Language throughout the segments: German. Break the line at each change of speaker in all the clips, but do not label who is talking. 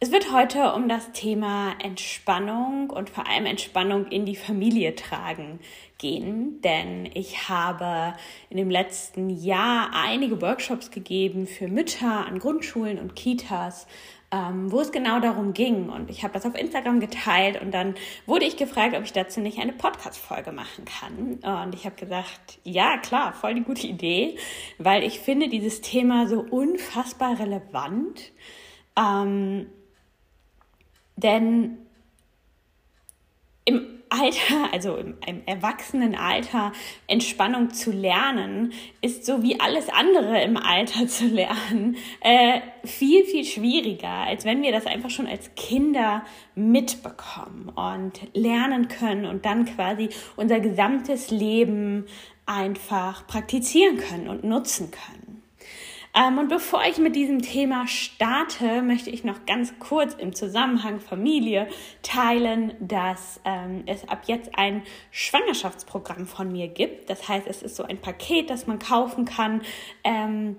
Es wird heute um das Thema Entspannung und vor allem Entspannung in die Familie tragen gehen, denn ich habe in dem letzten Jahr einige Workshops gegeben für Mütter an Grundschulen und Kitas, ähm, wo es genau darum ging. Und ich habe das auf Instagram geteilt und dann wurde ich gefragt, ob ich dazu nicht eine Podcast-Folge machen kann. Und ich habe gesagt, ja, klar, voll die gute Idee, weil ich finde dieses Thema so unfassbar relevant. Ähm, denn im Alter, also im, im Erwachsenenalter, Entspannung zu lernen, ist so wie alles andere im Alter zu lernen, äh, viel, viel schwieriger, als wenn wir das einfach schon als Kinder mitbekommen und lernen können und dann quasi unser gesamtes Leben einfach praktizieren können und nutzen können. Ähm, und bevor ich mit diesem Thema starte, möchte ich noch ganz kurz im Zusammenhang Familie teilen, dass ähm, es ab jetzt ein Schwangerschaftsprogramm von mir gibt. Das heißt, es ist so ein Paket, das man kaufen kann. Ähm,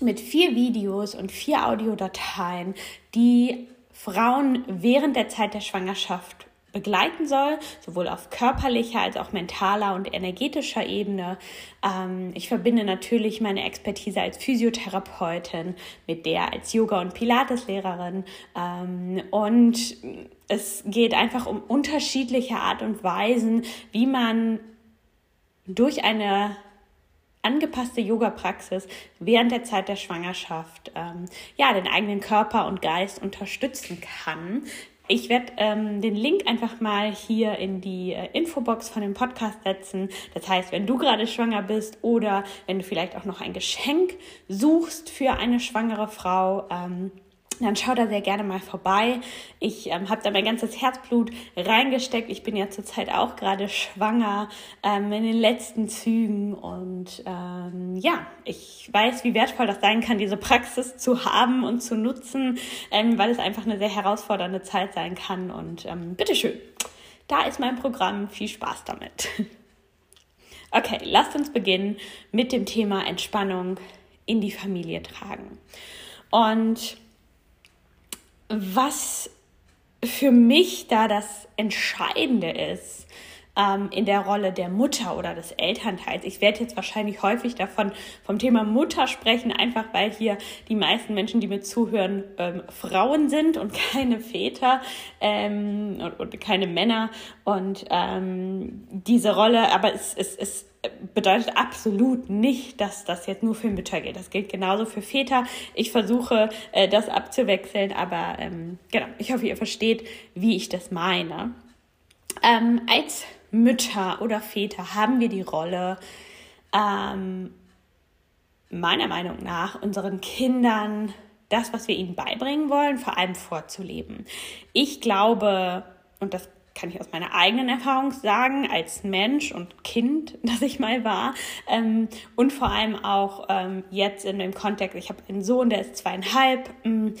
mit vier Videos und vier Audiodateien, die Frauen während der Zeit der Schwangerschaft begleiten soll, sowohl auf körperlicher als auch mentaler und energetischer Ebene. Ähm, ich verbinde natürlich meine Expertise als Physiotherapeutin mit der als Yoga- und Pilateslehrerin. Ähm, und es geht einfach um unterschiedliche Art und Weisen, wie man durch eine angepasste Yoga-Praxis während der Zeit der Schwangerschaft ähm, ja den eigenen Körper und Geist unterstützen kann, ich werde ähm, den Link einfach mal hier in die äh, Infobox von dem Podcast setzen. Das heißt, wenn du gerade schwanger bist oder wenn du vielleicht auch noch ein Geschenk suchst für eine schwangere Frau, ähm, dann schau da sehr gerne mal vorbei. Ich ähm, habe da mein ganzes Herzblut reingesteckt. Ich bin ja zurzeit auch gerade schwanger ähm, in den letzten Zügen und ähm, ja, ich weiß, wie wertvoll das sein kann, diese Praxis zu haben und zu nutzen, ähm, weil es einfach eine sehr herausfordernde Zeit sein kann. Und ähm, bitteschön, da ist mein Programm. Viel Spaß damit. Okay, lasst uns beginnen mit dem Thema Entspannung in die Familie tragen. Und was für mich da das Entscheidende ist ähm, in der Rolle der Mutter oder des Elternteils. Ich werde jetzt wahrscheinlich häufig davon vom Thema Mutter sprechen, einfach weil hier die meisten Menschen, die mir zuhören, ähm, Frauen sind und keine Väter ähm, und, und, keine Männer. Und ähm, diese Rolle, aber es, es, es bedeutet absolut nicht, dass das jetzt nur für Mütter gilt. Das gilt genauso für Väter. Ich versuche, äh, das abzuwechseln, aber ähm, genau, ich hoffe, ihr versteht, wie ich das meine. Ähm, als Mütter oder Väter haben wir die Rolle, ähm, meiner Meinung nach, unseren Kindern das, was wir ihnen beibringen wollen, vor allem vorzuleben. Ich glaube, und das kann ich aus meiner eigenen Erfahrung sagen, als Mensch und Kind, das ich mal war. Ähm, und vor allem auch ähm, jetzt in dem Kontext, ich habe einen Sohn, der ist zweieinhalb. Ähm,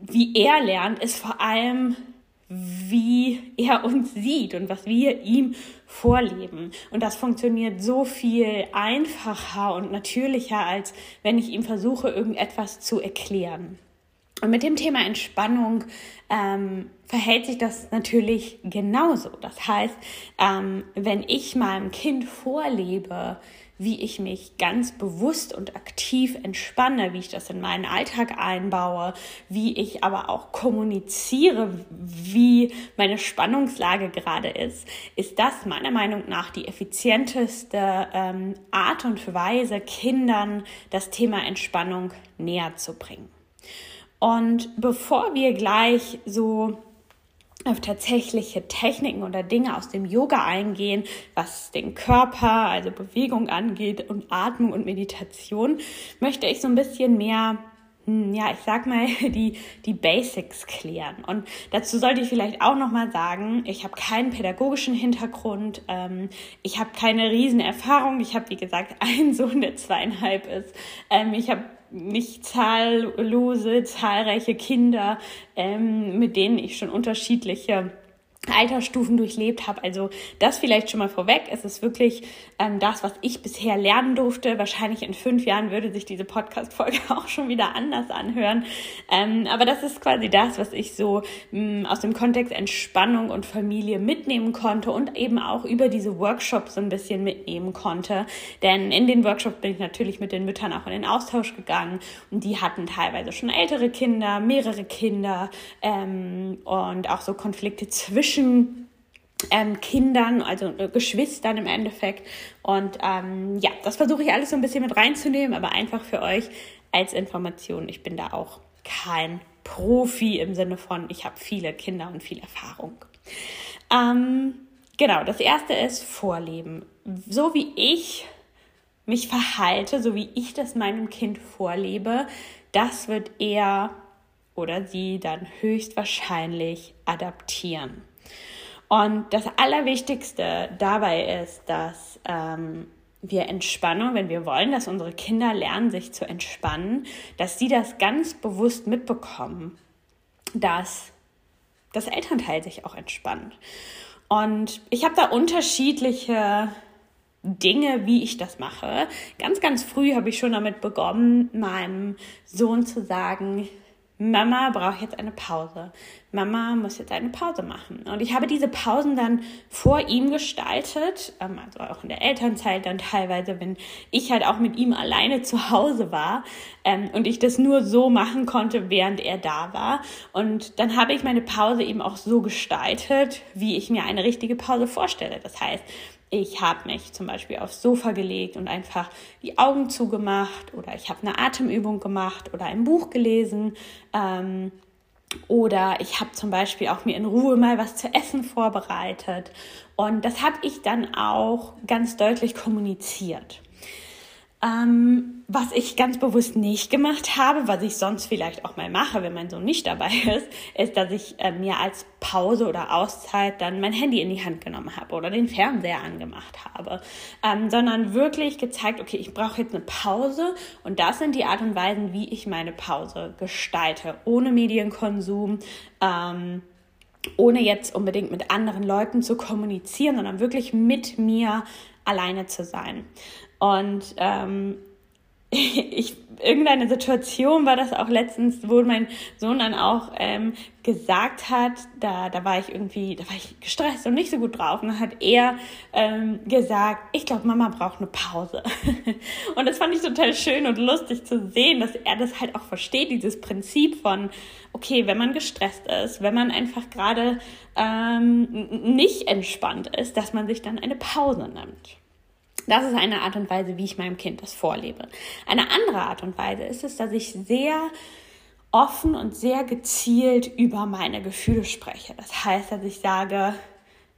wie er lernt, ist vor allem, wie er uns sieht und was wir ihm vorleben. Und das funktioniert so viel einfacher und natürlicher, als wenn ich ihm versuche, irgendetwas zu erklären. Und mit dem Thema Entspannung ähm, verhält sich das natürlich genauso. Das heißt, ähm, wenn ich meinem Kind vorlebe, wie ich mich ganz bewusst und aktiv entspanne, wie ich das in meinen Alltag einbaue, wie ich aber auch kommuniziere, wie meine Spannungslage gerade ist, ist das meiner Meinung nach die effizienteste ähm, Art und Weise, Kindern das Thema Entspannung näher zu bringen. Und bevor wir gleich so auf tatsächliche Techniken oder Dinge aus dem Yoga eingehen, was den Körper, also Bewegung angeht und Atmung und Meditation, möchte ich so ein bisschen mehr hm, ja, ich sag mal, die, die Basics klären. Und dazu sollte ich vielleicht auch nochmal sagen, ich habe keinen pädagogischen Hintergrund, ähm, ich habe keine Riesenerfahrung. Ich habe, wie gesagt, einen Sohn, der zweieinhalb ist. Ähm, ich habe nicht zahllose, zahlreiche Kinder, ähm, mit denen ich schon unterschiedliche Altersstufen durchlebt habe. Also das vielleicht schon mal vorweg. Es ist wirklich ähm, das, was ich bisher lernen durfte. Wahrscheinlich in fünf Jahren würde sich diese Podcast-Folge auch schon wieder anders anhören. Ähm, aber das ist quasi das, was ich so mh, mm, aus dem Kontext Entspannung und Familie mitnehmen konnte und eben auch über diese Workshops so ein bisschen mitnehmen konnte. Denn in den Workshops bin ich natürlich mit den Müttern auch in den Austausch gegangen und die hatten teilweise schon ältere Kinder, mehrere Kinder ähm, und auch so Konflikte zwischen zwischen ähm, Kindern, also äh, Geschwistern im Endeffekt. Und ähm, ja, das versuche ich alles so ein bisschen mit reinzunehmen, aber einfach für euch als Information. Ich bin da auch kein Profi im Sinne von, ich habe viele Kinder und viel Erfahrung. Ähm, genau, das erste ist Vorleben. So wie ich mich verhalte, so wie ich das meinem Kind vorlebe, das wird er oder sie dann höchstwahrscheinlich adaptieren. Und das Allerwichtigste dabei ist, dass ähm, wir Entspannung, wenn wir wollen, dass unsere Kinder lernen, sich zu entspannen, dass sie das ganz bewusst mitbekommen, dass das Elternteil sich auch entspannt. Und ich habe da unterschiedliche Dinge, wie ich das mache. Ganz, ganz früh habe ich schon damit begonnen, meinem Sohn zu sagen, Mama braucht jetzt eine Pause. Mama muss jetzt eine Pause machen. Und ich habe diese Pausen dann vor ihm gestaltet, ähm, also auch in der Elternzeit dann teilweise, wenn ich halt auch mit ihm alleine zu Hause war ähm, und ich das nur so machen konnte, während er da war. Und dann habe ich meine Pause eben auch so gestaltet, wie ich mir eine richtige Pause vorstelle. Das heißt, ich habe mich zum Beispiel aufs Sofa gelegt und einfach die Augen zugemacht oder ich habe eine Atemübung gemacht oder ein Buch gelesen. Ähm, oder ich habe zum Beispiel auch mir in Ruhe mal was zu essen vorbereitet. Und das habe ich dann auch ganz deutlich kommuniziert. Ähm, was ich ganz bewusst nicht gemacht habe, was ich sonst vielleicht auch mal mache, wenn mein Sohn nicht dabei ist, ist, dass ich äh, mir als Pause oder Auszeit dann mein Handy in die Hand genommen habe oder den Fernseher angemacht habe, ähm, sondern wirklich gezeigt, okay, ich brauche jetzt eine Pause und das sind die Art und Weisen, wie ich meine Pause gestalte, ohne Medienkonsum. Ähm, ohne jetzt unbedingt mit anderen Leuten zu kommunizieren, sondern wirklich mit mir alleine zu sein. Und ähm, ich, irgendeine Situation war das auch letztens, wo mein Sohn dann auch ähm, gesagt hat, da, da war ich irgendwie, da war ich gestresst und nicht so gut drauf. Und dann hat er ähm, gesagt, ich glaube, Mama braucht eine Pause. und das fand ich total schön und lustig zu sehen, dass er das halt auch versteht, dieses Prinzip von, okay, wenn man gestresst ist, wenn man einfach gerade ähm, nicht entspannt ist, dass man sich dann eine Pause nimmt. Das ist eine Art und Weise, wie ich meinem Kind das vorlebe. Eine andere Art und Weise ist es, dass ich sehr offen und sehr gezielt über meine Gefühle spreche. Das heißt, dass ich sage,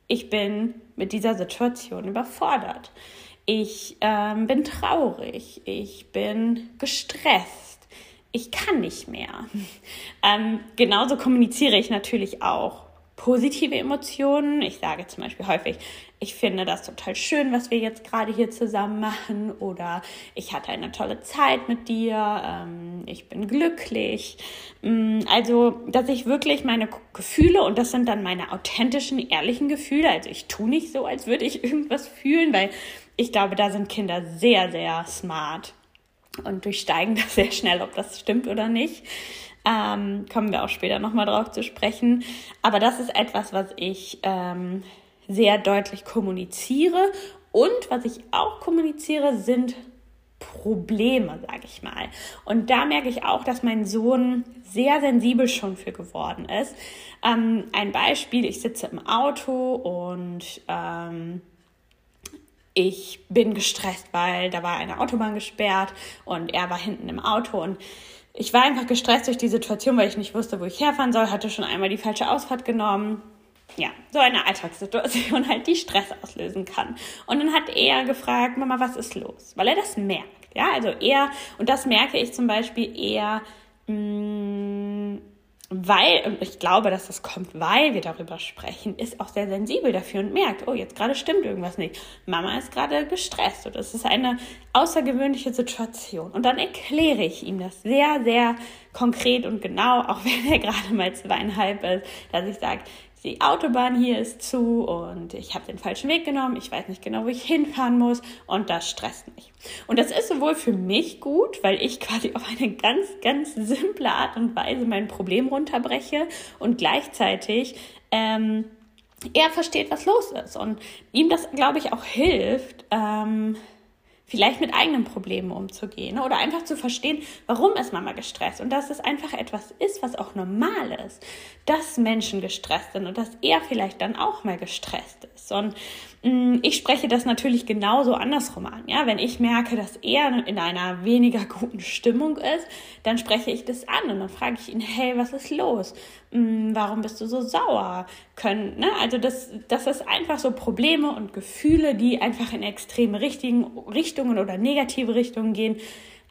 ich bin mit dieser Situation überfordert. Ich ähm, bin traurig. Ich bin gestresst. Ich kann nicht mehr. Ähm, genauso kommuniziere ich natürlich auch positive Emotionen. Ich sage zum Beispiel häufig, ich finde das total schön, was wir jetzt gerade hier zusammen machen oder ich hatte eine tolle Zeit mit dir, ähm, ich bin glücklich. Mm, also, dass ich wirklich meine Gefühle und das sind dann meine authentischen, ehrlichen Gefühle, also ich tue nicht so, als würde ich irgendwas fühlen, weil ich glaube, da sind Kinder sehr, sehr smart und durchsteigen das sehr schnell, ob das stimmt oder nicht. Ähm, kommen wir auch später nochmal drauf zu sprechen. Aber das ist etwas, was ich ähm, sehr deutlich kommuniziere. Und was ich auch kommuniziere, sind Probleme, sage ich mal. Und da merke ich auch, dass mein Sohn sehr sensibel schon für geworden ist. Ähm, ein Beispiel, ich sitze im Auto und ähm, ich bin gestresst, weil da war eine Autobahn gesperrt und er war hinten im Auto und ich war einfach gestresst durch die Situation, weil ich nicht wusste, wo ich herfahren soll, hatte schon einmal die falsche Ausfahrt genommen. Ja, so eine Alltagssituation halt, die Stress auslösen kann. Und dann hat er gefragt, Mama, was ist los? Weil er das merkt. Ja, also er, und das merke ich zum Beispiel, er mm, weil, und ich glaube, dass das kommt, weil wir darüber sprechen, ist auch sehr sensibel dafür und merkt, oh, jetzt gerade stimmt irgendwas nicht. Mama ist gerade gestresst und es ist eine außergewöhnliche Situation. Und dann erkläre ich ihm das sehr, sehr konkret und genau, auch wenn er gerade mal zweieinhalb ist, dass ich sage, die Autobahn hier ist zu und ich habe den falschen Weg genommen, ich weiß nicht genau, wo ich hinfahren muss und das stresst mich. Und das ist sowohl für mich gut, weil ich quasi auf eine ganz, ganz simple Art und Weise mein Problem runterbreche und gleichzeitig ähm, er versteht, was los ist und ihm das, glaube ich, auch hilft, ähm, vielleicht mit eigenen Problemen umzugehen oder einfach zu verstehen, warum ist Mama gestresst und dass es einfach etwas ist, was auch normal ist, dass Menschen gestresst sind und dass er vielleicht dann auch mal gestresst ist. Und ich spreche das natürlich genauso andersrum an. Ja, wenn ich merke, dass er in einer weniger guten Stimmung ist, dann spreche ich das an und dann frage ich ihn, hey, was ist los? Mm, warum bist du so sauer? Können, ne? Also das, das ist einfach so Probleme und Gefühle, die einfach in extreme richtigen Richtungen oder negative Richtungen gehen,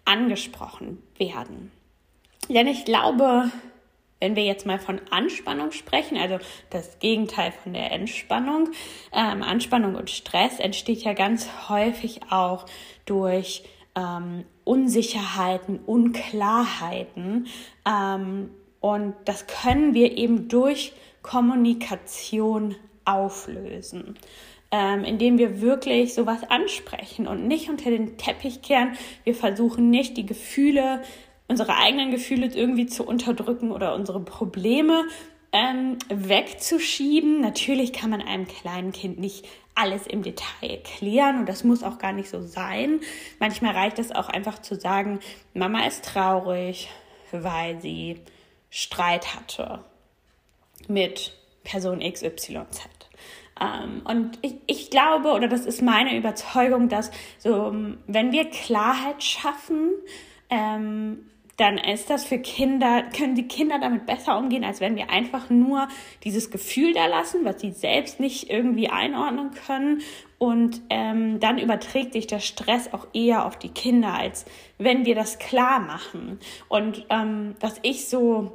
angesprochen werden. Denn ich glaube, wenn wir jetzt mal von Anspannung sprechen, also das Gegenteil von der Entspannung, ähm, Anspannung und Stress entsteht ja ganz häufig auch durch ähm, Unsicherheiten, Unklarheiten. Ähm, und das können wir eben durch Kommunikation auflösen. Ähm, indem wir wirklich sowas ansprechen und nicht unter den Teppich kehren. Wir versuchen nicht, die Gefühle unsere eigenen Gefühle irgendwie zu unterdrücken oder unsere Probleme ähm, wegzuschieben. Natürlich kann man einem kleinen Kind nicht alles im Detail klären und das muss auch gar nicht so sein. Manchmal reicht es auch einfach zu sagen, Mama ist traurig, weil sie Streit hatte mit Person XYZ. Ähm, und ich, ich glaube, oder das ist meine Überzeugung, dass so, wenn wir Klarheit schaffen, ähm, dann ist das für Kinder, können die Kinder damit besser umgehen, als wenn wir einfach nur dieses Gefühl da lassen, was sie selbst nicht irgendwie einordnen können. Und ähm, dann überträgt sich der Stress auch eher auf die Kinder, als wenn wir das klar machen. Und ähm, was ich so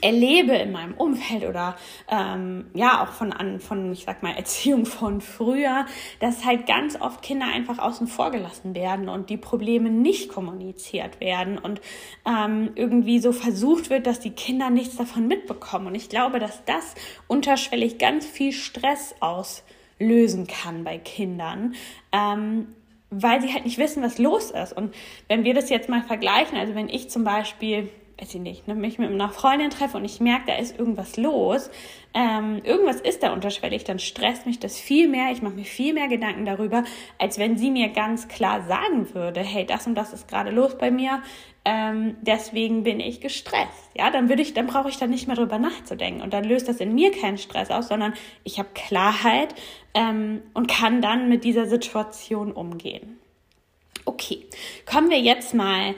erlebe in meinem Umfeld oder ähm, ja auch von an von ich sag mal Erziehung von früher, dass halt ganz oft Kinder einfach außen vor gelassen werden und die Probleme nicht kommuniziert werden und ähm, irgendwie so versucht wird, dass die Kinder nichts davon mitbekommen und ich glaube, dass das unterschwellig ganz viel Stress auslösen kann bei Kindern. Ähm, weil sie halt nicht wissen, was los ist. Und wenn wir das jetzt mal vergleichen, also wenn ich zum Beispiel weiß ich nicht, ne, mich mit einer Freundin treffe und ich merke, da ist irgendwas los, ähm, irgendwas ist da unterschwellig, dann stresst mich das viel mehr, ich mache mir viel mehr Gedanken darüber, als wenn sie mir ganz klar sagen würde, hey, das und das ist gerade los bei mir, ähm, deswegen bin ich gestresst. Ja, dann würde ich, dann brauche ich da nicht mehr drüber nachzudenken und dann löst das in mir keinen Stress aus, sondern ich habe Klarheit ähm, und kann dann mit dieser Situation umgehen. Okay, kommen wir jetzt mal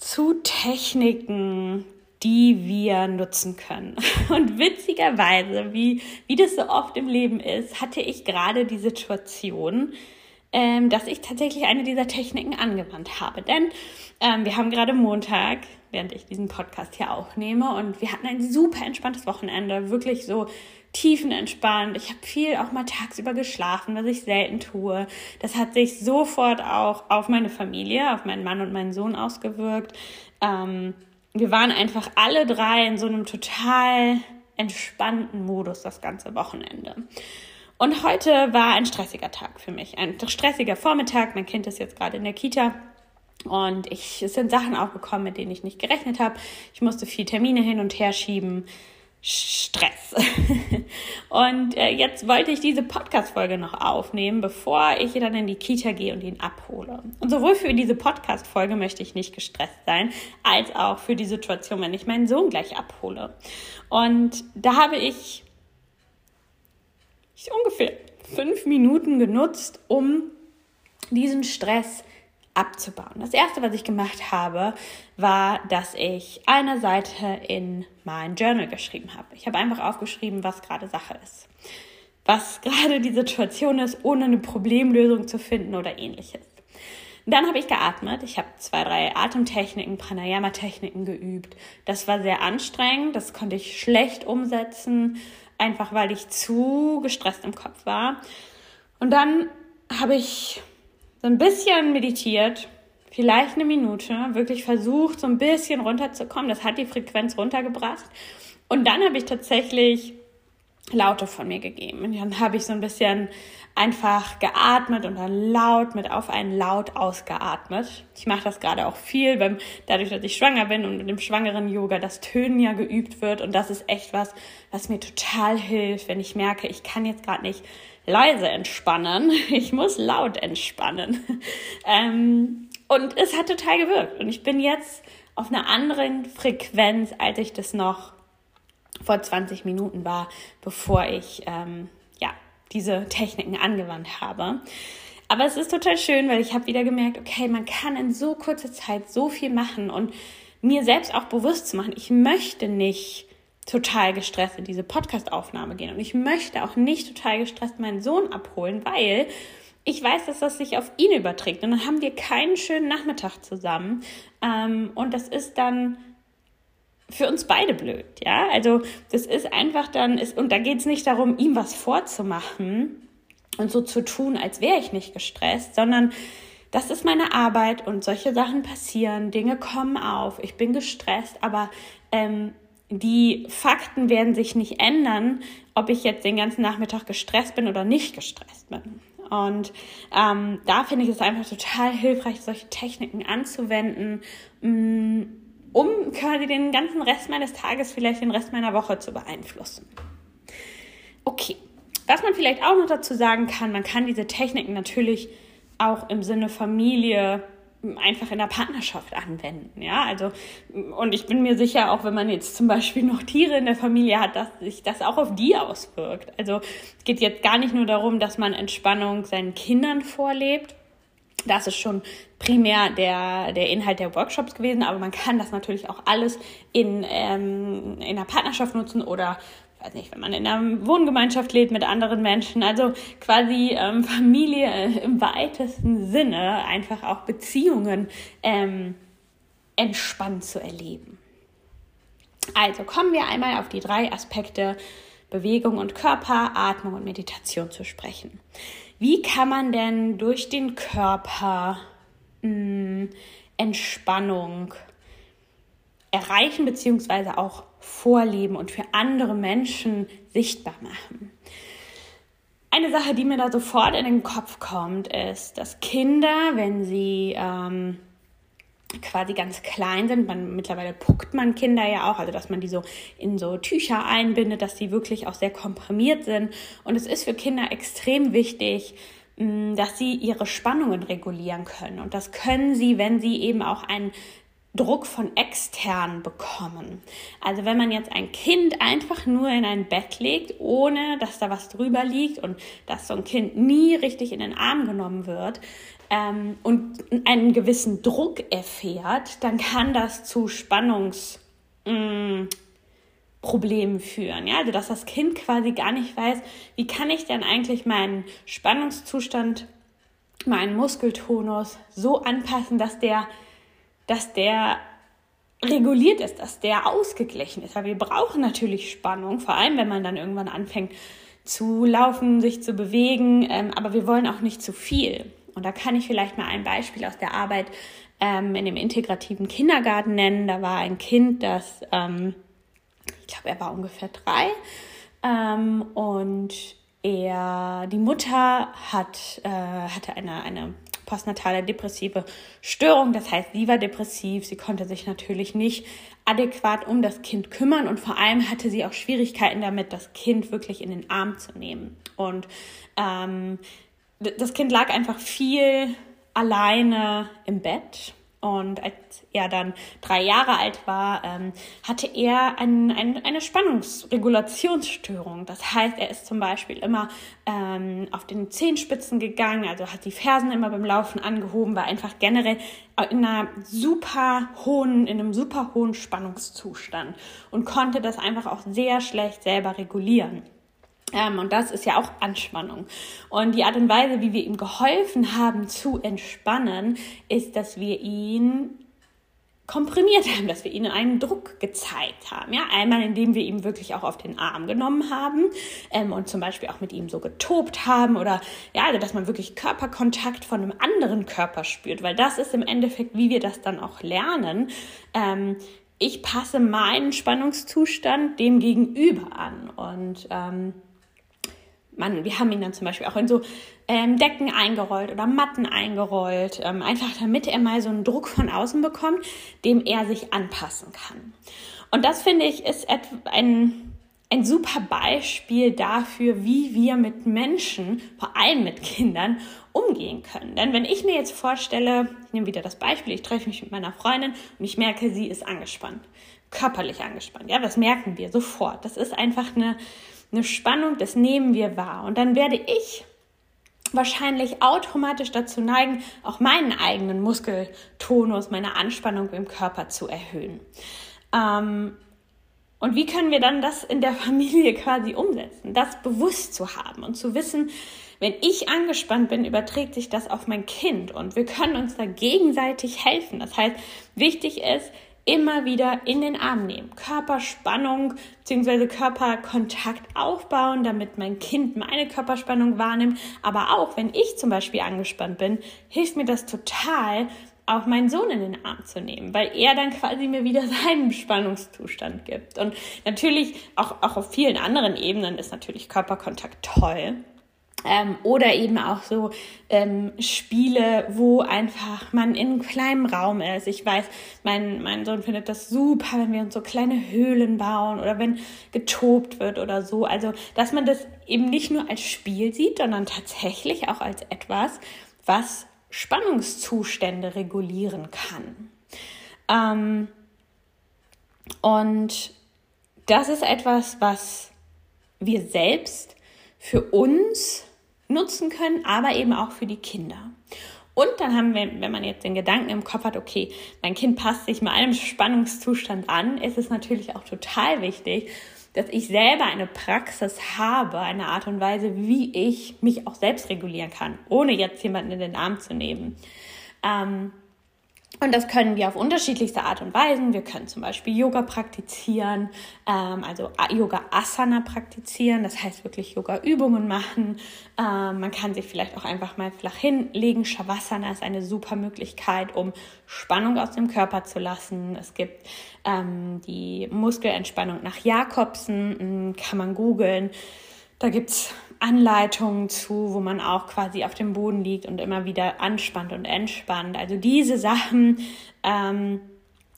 zu Techniken, die wir nutzen können. Und witzigerweise, wie, wie das so oft im Leben ist, hatte ich gerade die Situation, ähm, dass ich tatsächlich eine dieser Techniken angewandt habe. Denn ähm, wir haben gerade Montag, während ich diesen Podcast hier aufnehme, und wir hatten ein super entspanntes Wochenende, wirklich so tiefenentspannt. Ich habe viel auch mal tagsüber geschlafen, was ich selten tue. Das hat sich sofort auch auf meine Familie, auf meinen Mann und meinen Sohn ausgewirkt. Ähm, wir waren einfach alle drei in so einem total entspannten Modus das ganze Wochenende. Und heute war ein stressiger Tag für mich. Ein stressiger Vormittag. Mein Kind ist jetzt gerade in der Kita. Und ich, es sind Sachen aufgekommen, mit denen ich nicht gerechnet habe. Ich musste viel Termine hin und her schieben. Stress. und äh, jetzt wollte ich diese Podcast-Folge noch aufnehmen, bevor ich dann in die Kita gehe und ihn abhole. Und sowohl für diese Podcast-Folge möchte ich nicht gestresst sein, als auch für die Situation, wenn ich meinen Sohn gleich abhole. Und da habe ich, ich ungefähr fünf Minuten genutzt, um diesen Stress abzubauen. Das erste, was ich gemacht habe, war, dass ich eine Seite in mein Journal geschrieben habe. Ich habe einfach aufgeschrieben, was gerade Sache ist. Was gerade die Situation ist, ohne eine Problemlösung zu finden oder ähnliches. Dann habe ich geatmet. Ich habe zwei, drei Atemtechniken, Pranayama-Techniken geübt. Das war sehr anstrengend. Das konnte ich schlecht umsetzen, einfach weil ich zu gestresst im Kopf war. Und dann habe ich so ein bisschen meditiert, vielleicht eine Minute, wirklich versucht, so ein bisschen runterzukommen. Das hat die Frequenz runtergebracht. Und dann habe ich tatsächlich Laute von mir gegeben. Und dann habe ich so ein bisschen einfach geatmet und dann laut mit auf einen Laut ausgeatmet. Ich mache das gerade auch viel, weil dadurch, dass ich schwanger bin und mit dem schwangeren Yoga das Tönen ja geübt wird. Und das ist echt was, was mir total hilft, wenn ich merke, ich kann jetzt gerade nicht leise entspannen. Ich muss laut entspannen. Ähm, und es hat total gewirkt. Und ich bin jetzt auf einer anderen Frequenz, als ich das noch vor 20 Minuten war, bevor ich ähm, ja, diese Techniken angewandt habe. Aber es ist total schön, weil ich habe wieder gemerkt, okay, man kann in so kurzer Zeit so viel machen und mir selbst auch bewusst zu machen, ich möchte nicht total gestresst in diese Podcast-Aufnahme gehen. Und ich möchte auch nicht total gestresst meinen Sohn abholen, weil ich weiß, dass das sich auf ihn überträgt. Und dann haben wir keinen schönen Nachmittag zusammen. Ähm, und das ist dann für uns beide blöd, ja. Also das ist einfach dann, ist, und da geht es nicht darum, ihm was vorzumachen und so zu tun, als wäre ich nicht gestresst, sondern das ist meine Arbeit und solche Sachen passieren, Dinge kommen auf, ich bin gestresst, aber ähm, die Fakten werden sich nicht ändern, ob ich jetzt den ganzen Nachmittag gestresst bin oder nicht gestresst bin. Und ähm, da finde ich es einfach total hilfreich, solche Techniken anzuwenden, mm, um quasi den ganzen Rest meines Tages, vielleicht den Rest meiner Woche zu beeinflussen. Okay, was man vielleicht auch noch dazu sagen kann, man kann diese Techniken natürlich auch im Sinne Familie einfach in der Partnerschaft anwenden. Ja, also, und ich bin mir sicher, auch wenn man jetzt zum Beispiel noch Tiere in der Familie hat, dass sich das auch auf die auswirkt. Also, es geht jetzt gar nicht nur darum, dass man Entspannung seinen Kindern vorlebt, das ist schon primär der, der Inhalt der Workshops gewesen, aber man kann das natürlich auch alles in, ähm, in einer Partnerschaft nutzen oder weiß nicht, wenn man in einer Wohngemeinschaft lebt mit anderen Menschen, also quasi ähm, Familie im weitesten Sinne, einfach auch Beziehungen ähm, entspannt zu erleben. Also kommen wir einmal auf die drei Aspekte Bewegung und Körper, Atmung und Meditation zu sprechen. Wie kann man denn durch den Körper mh, hm, Entspannung erreichen bzw. auch vorleben und für andere Menschen sichtbar machen? Eine Sache, die mir da sofort in den Kopf kommt, ist, dass Kinder, wenn sie ähm, quasi ganz klein sind. Man, mittlerweile puckt man Kinder ja auch, also dass man die so in so Tücher einbindet, dass die wirklich auch sehr komprimiert sind. Und es ist für Kinder extrem wichtig, mm, dass sie ihre Spannungen regulieren können. Und das können sie, wenn sie eben auch einen Druck von extern bekommen. Also wenn man jetzt ein Kind einfach nur in ein Bett legt, ohne dass da was drüber liegt und dass so ein Kind nie richtig in den Arm genommen wird, ähm, und einen gewissen Druck erfährt, dann kann das zu Spannungsproblemen mm, führen. Ja? Also dass das Kind quasi gar nicht weiß, wie kann ich denn eigentlich meinen Spannungszustand, meinen Muskeltonus so anpassen, dass der, dass der reguliert ist, dass der ausgeglichen ist. Weil wir brauchen natürlich Spannung, vor allem wenn man dann irgendwann anfängt zu laufen, sich zu bewegen, ähm, aber wir wollen auch nicht zu viel. Und da kann ich vielleicht mal ein Beispiel aus der Arbeit ähm, in dem integrativen Kindergarten nennen. Da war ein Kind, das, ähm, ich glaube, er war ungefähr drei. Ähm, und er, die Mutter hat, äh, hatte eine, eine postnatale depressive Störung. Das heißt, sie war depressiv. Sie konnte sich natürlich nicht adäquat um das Kind kümmern und vor allem hatte sie auch Schwierigkeiten damit, das Kind wirklich in den Arm zu nehmen. Und ähm, das Kind lag einfach viel alleine im Bett. Und als er dann drei Jahre alt war, ähm, hatte er ein, ein, eine Spannungsregulationsstörung. Das heißt, er ist zum Beispiel immer ähm, auf den Zehenspitzen gegangen, also hat die Fersen immer beim Laufen angehoben, war einfach generell in einer super hohen, in einem super hohen Spannungszustand und konnte das einfach auch sehr schlecht selber regulieren. Ähm, und das ist ja auch Anspannung. Und die Art und Weise, wie wir ihm geholfen haben zu entspannen, ist, dass wir ihn komprimiert haben, dass wir ihnen einen Druck gezeigt haben. Ja, einmal indem wir ihm wirklich auch auf den Arm genommen haben ähm, und zum Beispiel auch mit ihm so getobt haben oder ja, also dass man wirklich Körperkontakt von einem anderen Körper spürt, weil das ist im Endeffekt, wie wir das dann auch lernen. Ähm, ich passe meinen Spannungszustand dem Gegenüber an und ähm, man, wir haben ihn dann zum Beispiel auch in so ähm, Decken eingerollt oder Matten eingerollt, ähm, einfach damit er mal so einen Druck von außen bekommt, dem er sich anpassen kann. Und das finde ich ist ein, ein super Beispiel dafür, wie wir mit Menschen, vor allem mit Kindern, umgehen können. Denn wenn ich mir jetzt vorstelle, ich nehme wieder das Beispiel, ich treffe mich mit meiner Freundin und ich merke, sie ist angespannt, körperlich angespannt. Ja, das merken wir sofort. Das ist einfach eine, eine Spannung, das nehmen wir wahr. Und dann werde ich wahrscheinlich automatisch dazu neigen, auch meinen eigenen Muskeltonus, meine Anspannung im Körper zu erhöhen. Ähm, und wie können wir dann das in der Familie quasi umsetzen? Das bewusst zu haben und zu wissen, wenn ich angespannt bin, überträgt sich das auf mein Kind und wir können uns da gegenseitig helfen. Das heißt, wichtig ist, immer wieder in den Arm nehmen. Körperspannung bzw. Körperkontakt aufbauen, damit mein Kind meine Körperspannung wahrnimmt. Aber auch wenn ich zum Beispiel angespannt bin, hilft mir das total, auch meinen Sohn in den Arm zu nehmen, weil er dann quasi mir wieder seinen Spannungszustand gibt. Und natürlich auch, auch auf vielen anderen Ebenen ist natürlich Körperkontakt toll. Ähm, oder eben auch so ähm, Spiele, wo einfach man in einem kleinen Raum ist. Ich weiß, mein, mein Sohn findet das super, wenn wir uns so kleine Höhlen bauen oder wenn getobt wird oder so. Also, dass man das eben nicht nur als Spiel sieht, sondern tatsächlich auch als etwas, was Spannungszustände regulieren kann. Ähm, und das ist etwas, was wir selbst für uns nutzen können, aber eben auch für die Kinder. Und dann haben wir, wenn man jetzt den Gedanken im Kopf hat, okay, mein Kind passt sich mal einem Spannungszustand an, ist es natürlich auch total wichtig, dass ich selber eine Praxis habe, eine Art und Weise, wie ich mich auch selbst regulieren kann, ohne jetzt jemanden in den Arm zu nehmen. Ähm, und das können wir auf unterschiedlichste Art und Weisen. Wir können zum Beispiel Yoga praktizieren, ähm, also Yoga Asana praktizieren, das heißt wirklich Yoga-Übungen machen. Ähm, man kann sich vielleicht auch einfach mal flach hinlegen. Shavasana ist eine super Möglichkeit, um Spannung aus dem Körper zu lassen. Es gibt ähm, die Muskelentspannung nach Jakobsen, hm, kann man googeln. Da gibt's Anleitungen zu, wo man auch quasi auf dem Boden liegt und immer wieder anspannt und entspannt. Also diese Sachen ähm,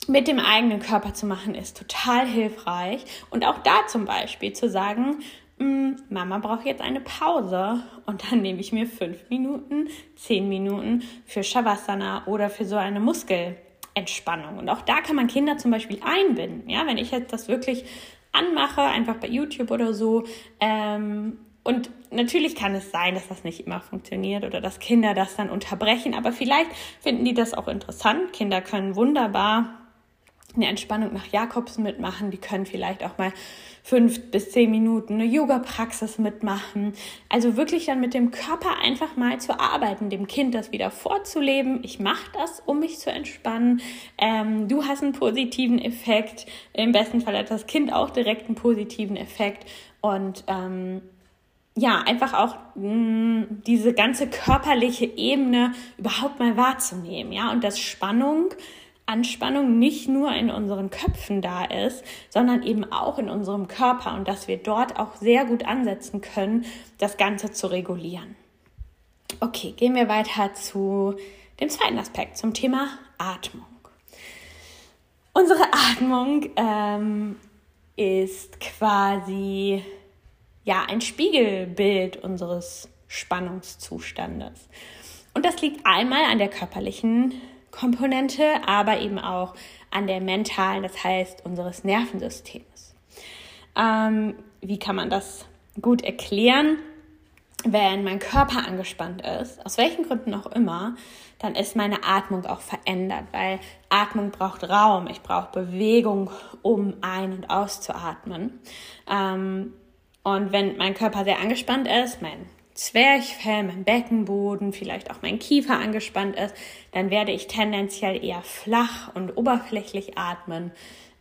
mit dem eigenen Körper zu machen, ist total hilfreich. Und auch da zum Beispiel zu sagen, hm, Mama braucht jetzt eine Pause und dann nehme ich mir fünf Minuten, zehn Minuten für Shavasana oder für so eine Muskelentspannung. Und auch da kann man Kinder zum Beispiel einbinden. Ja, wenn ich jetzt das wirklich anmache, einfach bei YouTube oder so, ähm, und natürlich kann es sein, dass das nicht immer funktioniert oder dass Kinder das dann unterbrechen, aber vielleicht finden die das auch interessant. Kinder können wunderbar eine Entspannung nach Jakobsen mitmachen. Die können vielleicht auch mal fünf bis zehn Minuten eine Yoga-Praxis mitmachen. Also wirklich dann mit dem Körper einfach mal zu arbeiten, dem Kind das wieder vorzuleben. Ich mache das, um mich zu entspannen. Ähm, du hast einen positiven Effekt. Im besten Fall hat das Kind auch direkt einen positiven Effekt. Und ähm, ja, einfach auch mh, mm, diese ganze körperliche Ebene überhaupt mal wahrzunehmen, ja, und dass Spannung, Anspannung nicht nur in unseren Köpfen da ist, sondern eben auch in unserem Körper und dass wir dort auch sehr gut ansetzen können, das Ganze zu regulieren. Okay, gehen wir weiter zu dem zweiten Aspekt, zum Thema Atmung. Unsere Atmung ähm, ist quasi ja ein Spiegelbild unseres Spannungszustandes. Und das liegt einmal an der körperlichen Komponente, aber eben auch an der mentalen, das heißt unseres Nervensystems. Ähm, wie kann man das gut erklären? Wenn mein Körper angespannt ist, aus welchen Gründen auch immer, dann ist meine Atmung auch verändert, weil Atmung braucht Raum, ich brauche Bewegung, um ein- und auszuatmen. Ähm, Und wenn mein Körper sehr angespannt ist, mein Zwerchfell, mein Beckenboden, vielleicht auch mein Kiefer angespannt ist, dann werde ich tendenziell eher flach und oberflächlich atmen.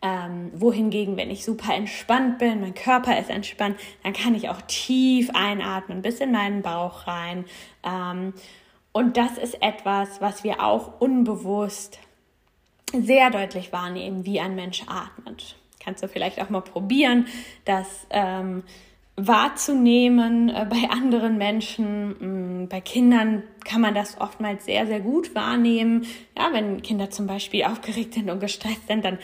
Ähm, wohingegen, wenn ich super entspannt bin, mein Körper ist entspannt, dann kann ich auch tief einatmen bis in meinen Bauch rein. Ähm, und das ist etwas, was wir auch unbewusst sehr deutlich wahrnehmen, wie ein Mensch atmet. Kannst du vielleicht auch mal probieren, dass ähm, wahrzunehmen äh, bei anderen Menschen. Mm, bei Kindern kann man das oftmals sehr, sehr gut wahrnehmen. Ja, wenn Kinder zum Beispiel aufgeregt sind und gestresst sind, dann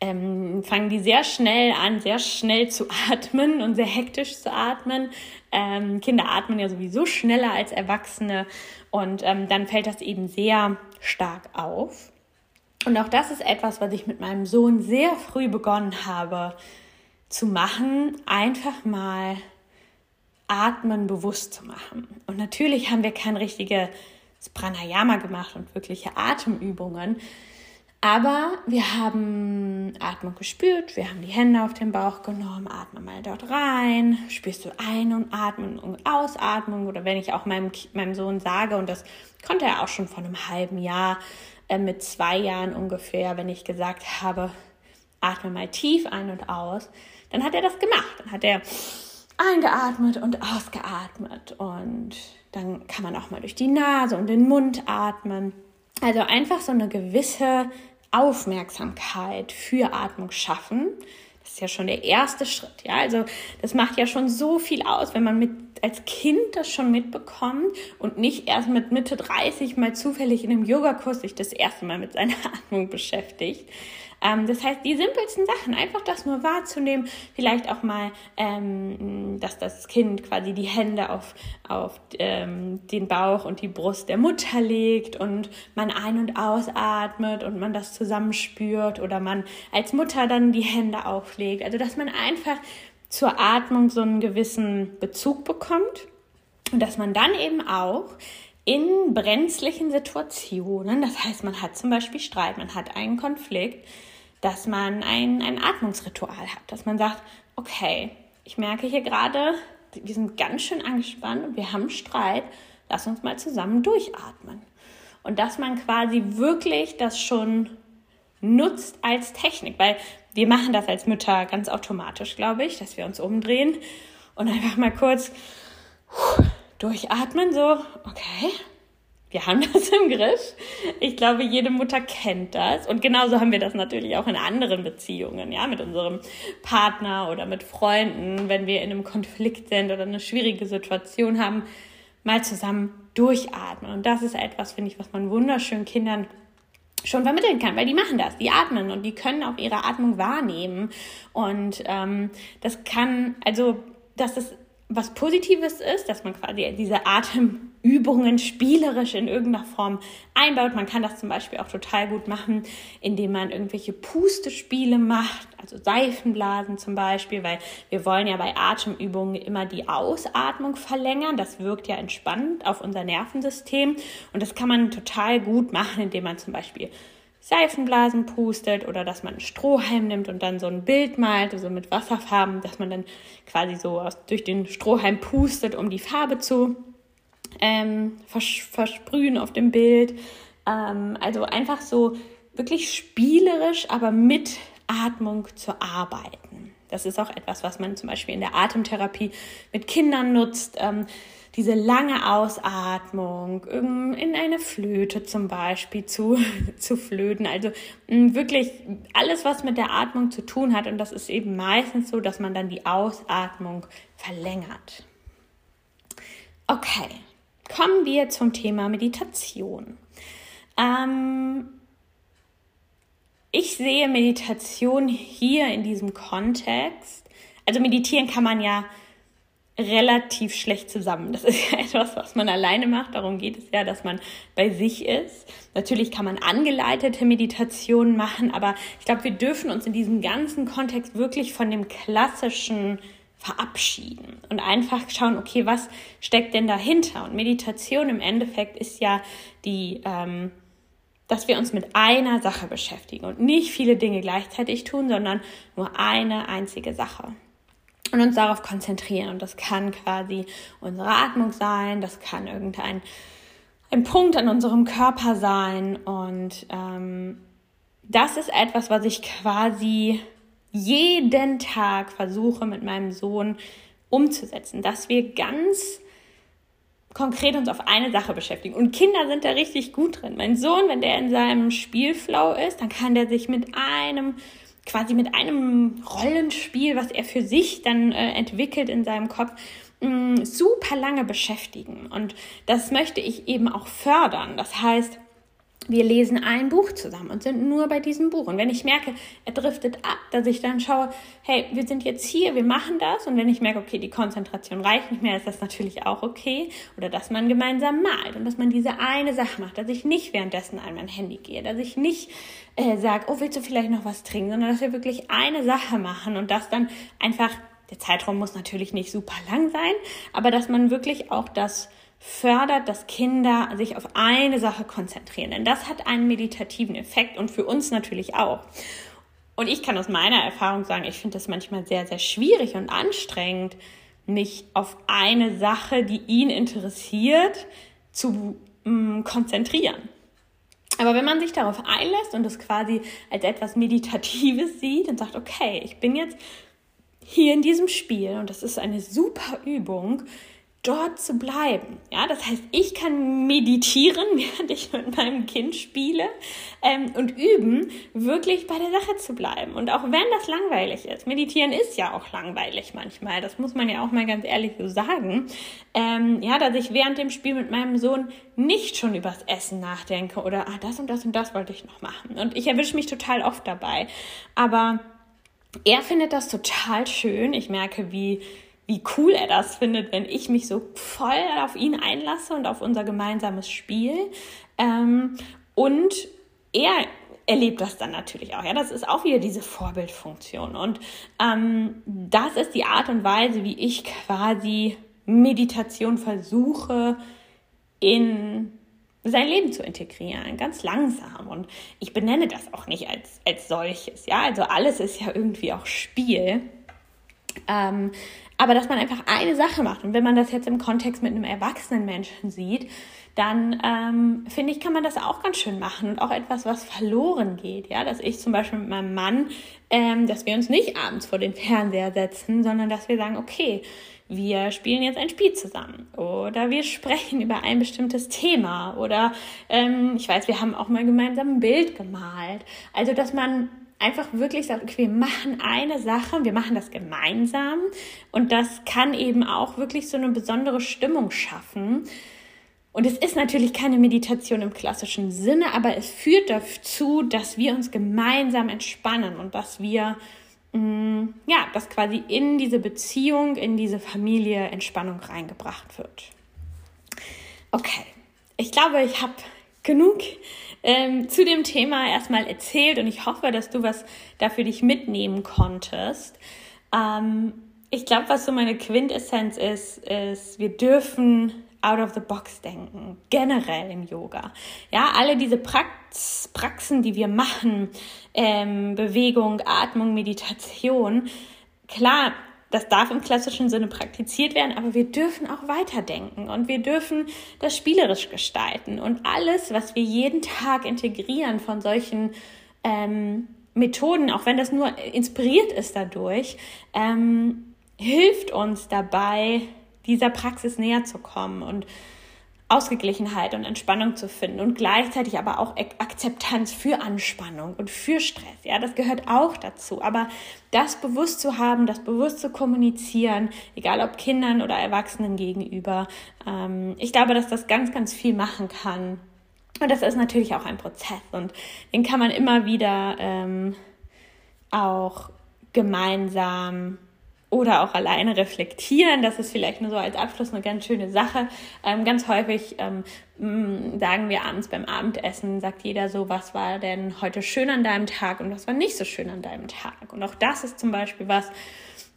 ähm, fangen die sehr schnell an, sehr schnell zu atmen und sehr hektisch zu atmen. Ähm, Kinder atmen ja sowieso schneller als Erwachsene und ähm, dann fällt das eben sehr stark auf. Und auch das ist etwas, was ich mit meinem Sohn sehr früh begonnen habe zu machen, einfach mal Atmen bewusst zu machen. Und natürlich haben wir kein richtiges Pranayama gemacht und wirkliche Atemübungen, aber wir haben Atmung gespürt, wir haben die Hände auf den Bauch genommen, atme mal dort rein, spürst du Ein- und Atmen und Ausatmung oder wenn ich auch meinem, meinem Sohn sage, und das konnte er auch schon vor einem halben Jahr, äh, mit zwei Jahren ungefähr, wenn ich gesagt habe, atme mal tief ein und aus, dann hat er das gemacht. Dann hat er eingeatmet und ausgeatmet. Und dann kann man auch mal durch die Nase und den Mund atmen. Also einfach so eine gewisse Aufmerksamkeit für Atmung schaffen. Das ist ja schon der erste Schritt. Ja, also das macht ja schon so viel aus, wenn man mit als Kind das schon mitbekommt und nicht erst mit Mitte 30 mal zufällig in einem Yogakurs sich das erste Mal mit seiner Atmung beschäftigt. Ähm, das heißt, die simpelsten Sachen, einfach das nur wahrzunehmen, vielleicht auch mal, ähm, dass das Kind quasi die Hände auf, auf ähm, den Bauch und die Brust der Mutter legt und man ein- und ausatmet und man das zusammenspürt oder man als Mutter dann die Hände auflegt. Also, dass man einfach zur Atmung so einen gewissen Bezug bekommt und dass man dann eben auch in brenzlichen Situationen, das heißt, man hat zum Beispiel Streit, man hat einen Konflikt, dass man ein, ein Atmungsritual hat, dass man sagt, okay, ich merke hier gerade, wir sind ganz schön angespannt und wir haben Streit, lass uns mal zusammen durchatmen. Und dass man quasi wirklich das schon nutzt als Technik, weil wir machen das als Mütter ganz automatisch, glaube ich, dass wir uns umdrehen und einfach mal kurz durchatmen, so, okay, wir haben das im Griff. Ich glaube, jede Mutter kennt das. Und genauso haben wir das natürlich auch in anderen Beziehungen, ja, mit unserem Partner oder mit Freunden, wenn wir in einem Konflikt sind oder eine schwierige Situation haben, mal zusammen durchatmen. Und das ist etwas, finde ich, was man wunderschön Kindern schon vermitteln kann, weil die machen das, die atmen und die können auch ihre Atmung wahrnehmen. Und ähm, das kann, also, dass es was Positives ist, dass man quasi diese Atemübungen spielerisch in irgendeiner Form einbaut. Man kann das zum Beispiel auch total gut machen, indem man irgendwelche Pustespiele macht, also Seifenblasen zum Beispiel, weil wir wollen ja bei Atemübungen immer die Ausatmung verlängern. Das wirkt ja entspannend auf unser Nervensystem und das kann man total gut machen, indem man zum Beispiel Seifenblasen pustet oder dass man einen Strohhalm nimmt und dann so ein Bild malt, also mit Wasserfarben, dass man dann quasi so aus, durch den Strohhalm pustet, um die Farbe zu ähm, vers versprühen auf dem Bild. Ähm, also einfach so wirklich spielerisch, aber mit Atmung zu arbeiten. Das ist auch etwas, was man zum Beispiel in der Atemtherapie mit Kindern nutzt. Ähm, diese lange Ausatmung in eine Flöte zum Beispiel zu, zu flöten. Also mm, wirklich alles, was mit der Atmung zu tun hat. Und das ist eben meistens so, dass man dann die Ausatmung verlängert. Okay, kommen wir zum Thema Meditation. Ähm, ich sehe Meditation hier in diesem Kontext. Also meditieren kann man ja relativ schlecht zusammen. Das ist ja etwas, was man alleine macht. Darum geht es ja, dass man bei sich ist. Natürlich kann man angeleitete Meditationen machen, aber ich glaube, wir dürfen uns in diesem ganzen Kontext wirklich von dem klassischen verabschieden und einfach schauen, okay, was steckt denn dahinter? Und Meditation im Endeffekt ist ja die, ähm, dass wir uns mit einer Sache beschäftigen und nicht viele Dinge gleichzeitig tun, sondern nur eine einzige Sache. Und uns darauf konzentrieren. Und das kann quasi unsere Atmung sein, das kann irgendein ein Punkt an unserem Körper sein. Und ähm, das ist etwas, was ich quasi jeden Tag versuche mit meinem Sohn umzusetzen, dass wir ganz konkret uns auf eine Sache beschäftigen. Und Kinder sind da richtig gut drin. Mein Sohn, wenn der in seinem Spielflow ist, dann kann der sich mit einem quasi mit einem Rollenspiel, was er für sich dann äh, entwickelt in seinem Kopf, mh, mm, super lange beschäftigen. Und das möchte ich eben auch fördern. Das heißt, wir lesen ein Buch zusammen und sind nur bei diesem Buch. Und wenn ich merke, er driftet ab, dass ich dann schaue, hey, wir sind jetzt hier, wir machen das. Und wenn ich merke, okay, die Konzentration reicht nicht mehr, ist das natürlich auch okay. Oder dass man gemeinsam malt und dass man diese eine Sache macht, dass ich nicht währenddessen an mein Handy gehe, dass ich nicht äh, sage, oh, willst du vielleicht noch was trinken, sondern dass wir wirklich eine Sache machen und das dann einfach, der Zeitraum muss natürlich nicht super lang sein, aber dass man wirklich auch das fördert, dass Kinder sich auf eine Sache konzentrieren. Denn das hat einen meditativen Effekt und für uns natürlich auch. Und ich kann aus meiner Erfahrung sagen, ich finde das manchmal sehr, sehr schwierig und anstrengend, mich auf eine Sache, die ihn interessiert, zu mm, konzentrieren. Aber wenn man sich darauf einlässt und es quasi als etwas Meditatives sieht und sagt, okay, ich bin jetzt hier in diesem Spiel und das ist eine super Übung, dort zu bleiben. Ja, das heißt, ich kann meditieren, während ich mit meinem Kind spiele ähm, und üben, wirklich bei der Sache zu bleiben. Und auch wenn das langweilig ist, meditieren ist ja auch langweilig manchmal, das muss man ja auch mal ganz ehrlich so sagen. Ähm, ja, dass ich während dem Spiel mit meinem Sohn nicht schon übers Essen nachdenke oder ah, das und das und das wollte ich noch machen. Und ich erwische mich total oft dabei. Aber er findet das total schön. Ich merke, wie wie cool er das findet, wenn ich mich so voll auf ihn einlasse und auf unser gemeinsames Spiel. Ähm, und er erlebt das dann natürlich auch. Ja, das ist auch wieder diese Vorbildfunktion. Und ähm, das ist die Art und Weise, wie ich quasi Meditation versuche in sein Leben zu integrieren, ganz langsam. Und ich benenne das auch nicht als, als solches. Ja, also alles ist ja irgendwie auch Spiel. Ähm, aber dass man einfach eine Sache macht. Und wenn man das jetzt im Kontext mit einem erwachsenen Menschen sieht, dann ähm, finde ich, kann man das auch ganz schön machen und auch etwas, was verloren geht. Ja, dass ich zum Beispiel mit meinem Mann, ähm, dass wir uns nicht abends vor den Fernseher setzen, sondern dass wir sagen, okay, wir spielen jetzt ein Spiel zusammen oder wir sprechen über ein bestimmtes Thema oder ähm, ich weiß, wir haben auch mal gemeinsam ein Bild gemalt. Also, dass man einfach wirklich sagt, okay, wir machen eine Sache, wir machen das gemeinsam und das kann eben auch wirklich so eine besondere Stimmung schaffen. Und es ist natürlich keine Meditation im klassischen Sinne, aber es führt dazu, dass wir uns gemeinsam entspannen und dass wir, mm, ja, dass quasi in diese Beziehung, in diese Familie Entspannung reingebracht wird. Okay, ich glaube, ich habe genug ähm, zu dem Thema erstmal erzählt und ich hoffe, dass du was da für dich mitnehmen konntest. Ähm, ich glaube, was so meine Quintessenz ist, ist, wir dürfen out of the box denken, generell im Yoga. Ja, alle diese Prax Praxen, die wir machen, ähm, Bewegung, Atmung, Meditation, klar, das darf im klassischen Sinne praktiziert werden, aber wir dürfen auch weiterdenken und wir dürfen das spielerisch gestalten. Und alles, was wir jeden Tag integrieren von solchen ähm, Methoden, auch wenn das nur inspiriert ist dadurch, ähm, hilft uns dabei, dieser Praxis näher zu kommen und Ausgeglichenheit und Entspannung zu finden und gleichzeitig aber auch Akzeptanz für Anspannung und für Stress. Ja, das gehört auch dazu. Aber das bewusst zu haben, das bewusst zu kommunizieren, egal ob Kindern oder Erwachsenen gegenüber, ähm, ich glaube, dass das ganz, ganz viel machen kann. Und das ist natürlich auch ein Prozess und den kann man immer wieder ähm, auch gemeinsam oder auch alleine reflektieren. Das ist vielleicht nur so als Abschluss eine ganz schöne Sache. Ähm, ganz häufig ähm, mm, sagen wir abends beim Abendessen, sagt jeder so, was war denn heute schön an deinem Tag und was war nicht so schön an deinem Tag. Und auch das ist zum Beispiel was,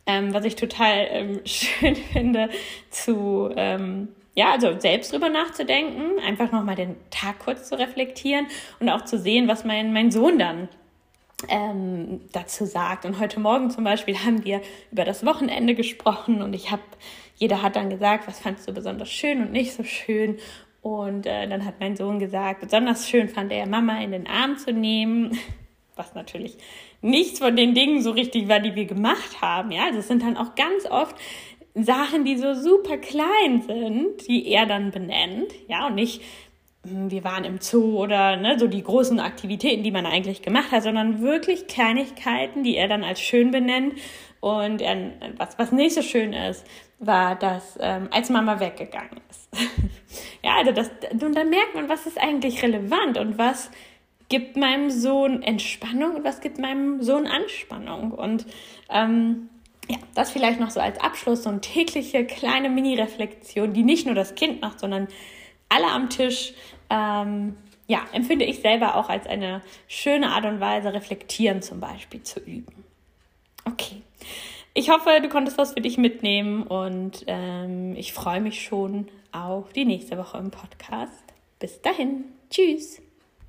ähm, was ich total ähm, schön finde, zu ähm, ja, also selbst drüber nachzudenken, einfach nochmal den Tag kurz zu reflektieren und auch zu sehen, was mein, mein Sohn dann ähm, dazu sagt. Und heute Morgen zum Beispiel haben wir über das Wochenende gesprochen und ich habe, jeder hat dann gesagt, was fandst du besonders schön und nicht so schön. Und äh, dann hat mein Sohn gesagt, besonders schön fand er, Mama in den Arm zu nehmen, was natürlich nichts von den Dingen so richtig war, die wir gemacht haben. Ja, das sind dann auch ganz oft Sachen, die so super klein sind, die er dann benennt. Ja, und nicht, wir waren im Zoo oder ne, so die großen Aktivitäten, die man eigentlich gemacht hat, sondern wirklich Kleinigkeiten, die er dann als schön benennt. Und er, was, was nicht so schön ist, war, dass ähm, als Mama weggegangen ist. ja, also das, und dann merkt man, was ist eigentlich relevant und was gibt meinem Sohn Entspannung und was gibt meinem Sohn Anspannung. Und ähm, ja, das vielleicht noch so als Abschluss, so eine tägliche kleine Mini-Reflexion, die nicht nur das Kind macht, sondern alle am Tisch. Ähm, ja, empfinde ich selber auch als eine schöne Art und Weise, reflektieren zum Beispiel zu üben. Okay. Ich hoffe, du konntest was für dich mitnehmen und ähm, ich freue mich schon auf die nächste Woche im Podcast. Bis dahin. Tschüss.